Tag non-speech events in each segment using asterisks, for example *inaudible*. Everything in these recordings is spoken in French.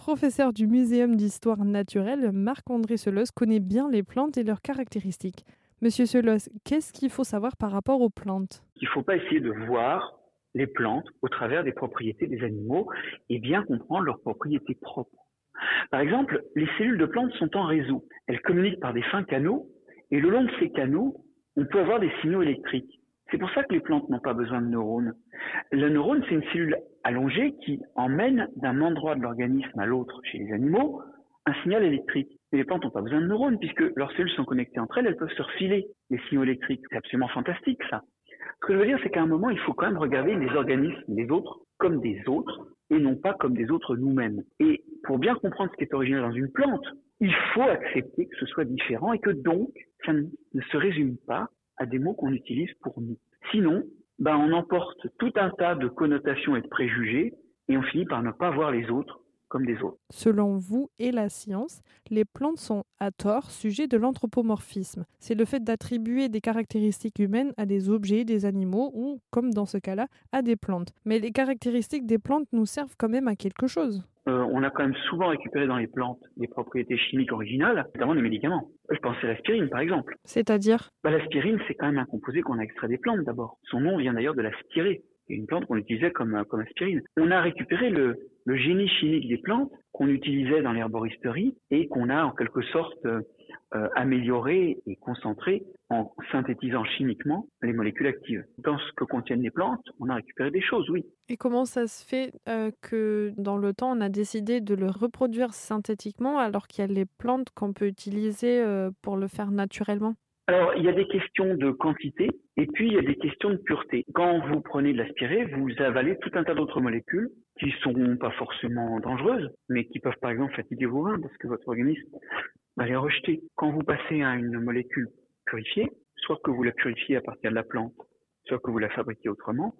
Professeur du Muséum d'histoire naturelle, Marc-André Selos connaît bien les plantes et leurs caractéristiques. Monsieur Selos, qu'est-ce qu'il faut savoir par rapport aux plantes? Il ne faut pas essayer de voir les plantes au travers des propriétés des animaux et bien comprendre leurs propriétés propres. Par exemple, les cellules de plantes sont en réseau. Elles communiquent par des fins canaux et le long de ces canaux, on peut avoir des signaux électriques. C'est pour ça que les plantes n'ont pas besoin de neurones. Le neurone, c'est une cellule allongée qui emmène d'un endroit de l'organisme à l'autre chez les animaux un signal électrique. Et les plantes n'ont pas besoin de neurones puisque leurs cellules sont connectées entre elles, elles peuvent se refiler les signaux électriques. C'est absolument fantastique ça. Ce que je veux dire, c'est qu'à un moment, il faut quand même regarder les organismes, les autres, comme des autres et non pas comme des autres nous-mêmes. Et pour bien comprendre ce qui est original dans une plante, il faut accepter que ce soit différent et que donc, ça ne se résume pas à des mots qu'on utilise pour nous. Sinon, ben, on emporte tout un tas de connotations et de préjugés et on finit par ne pas voir les autres comme des autres. Selon vous et la science, les plantes sont à tort sujets de l'anthropomorphisme. C'est le fait d'attribuer des caractéristiques humaines à des objets, des animaux ou, comme dans ce cas-là, à des plantes. Mais les caractéristiques des plantes nous servent quand même à quelque chose. Euh, on a quand même souvent récupéré dans les plantes des propriétés chimiques originales, notamment des médicaments. Je pense à l'aspirine, par exemple. C'est-à-dire? Bah, L'aspirine, c'est quand même un composé qu'on a extrait des plantes d'abord. Son nom vient d'ailleurs de l'aspirer une plante qu'on utilisait comme, comme aspirine. On a récupéré le, le génie chimique des plantes qu'on utilisait dans l'herboristerie et qu'on a en quelque sorte euh, amélioré et concentré en synthétisant chimiquement les molécules actives. Dans ce que contiennent les plantes, on a récupéré des choses, oui. Et comment ça se fait euh, que dans le temps, on a décidé de le reproduire synthétiquement alors qu'il y a les plantes qu'on peut utiliser euh, pour le faire naturellement? Alors, il y a des questions de quantité et puis il y a des questions de pureté. Quand vous prenez de l'aspiré, vous avalez tout un tas d'autres molécules qui sont pas forcément dangereuses, mais qui peuvent par exemple fatiguer vos reins parce que votre organisme va les rejeter. Quand vous passez à une molécule purifiée, soit que vous la purifiez à partir de la plante, soit que vous la fabriquez autrement,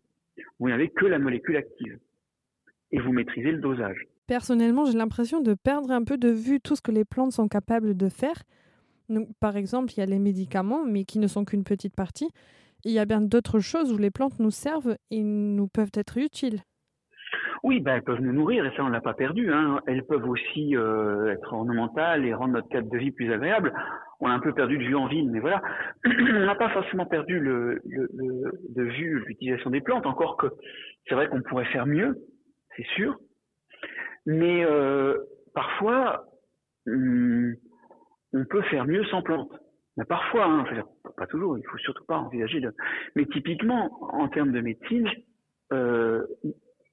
vous n'avez que la molécule active et vous maîtrisez le dosage. Personnellement, j'ai l'impression de perdre un peu de vue tout ce que les plantes sont capables de faire par exemple, il y a les médicaments, mais qui ne sont qu'une petite partie. il y a bien d'autres choses où les plantes nous servent et nous peuvent être utiles. Oui, ben, elles peuvent nous nourrir et ça on l'a pas perdu. Hein. Elles peuvent aussi euh, être ornementales et rendre notre cadre de vie plus agréable. On a un peu perdu de vue en ville, mais voilà, *clears throat* on n'a pas forcément perdu le, de vue l'utilisation des plantes. Encore que c'est vrai qu'on pourrait faire mieux, c'est sûr, mais euh, parfois hum, on peut faire mieux sans plantes. Mais parfois, hein, pas toujours, il faut surtout pas envisager de. Mais typiquement, en termes de médecine, euh,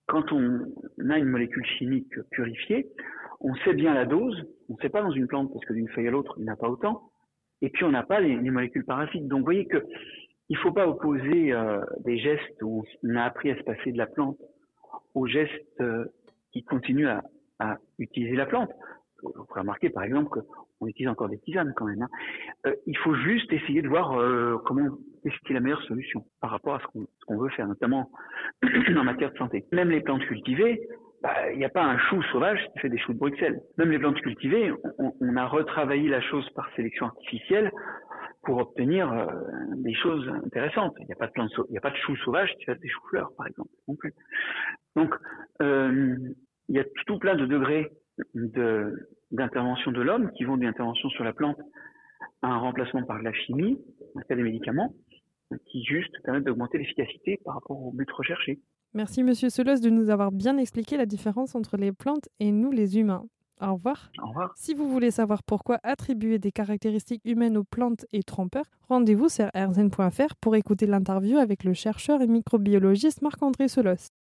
quand on a une molécule chimique purifiée, on sait bien la dose, on ne sait pas dans une plante parce que d'une feuille à l'autre, il n'y a pas autant, et puis on n'a pas les, molécules parasites. Donc vous voyez que il faut pas opposer euh, des gestes où on a appris à se passer de la plante aux gestes euh, qui continuent à utiliser la plante. Vous pourrez remarquer par exemple qu'on utilise encore des tisanes quand même. Hein. Euh, il faut juste essayer de voir euh, comment qu'est-ce qui est la meilleure solution par rapport à ce qu'on veut faire, notamment *clears throat* en matière de santé. Même les plantes cultivées, bah, il n'y a pas un chou sauvage qui fait des choux de Bruxelles. Même les plantes cultivées, on, a retravaillé la chose par sélection artificielle pour obtenir euh, des choses intéressantes. Il n'y a pas de plantes, il n'y a pas choux sauvages qui fassent des choux-fleurs, par exemple. Donc, euh, il y a tout plein de degrés d'intervention de, l'homme qui vont d'une intervention sur la plante à un remplacement par de la chimie, un cas des médicaments, qui juste permettent d'augmenter l'efficacité par rapport au but recherché. Merci Monsieur Solos de nous avoir bien expliqué la différence entre les plantes et nous les humains. Au revoir. Au revoir. Si vous voulez savoir pourquoi attribuer des caractéristiques humaines aux plantes est trompeur, rendez-vous sur rzn.fr pour écouter l'interview avec le chercheur et microbiologiste Marc-André Solos.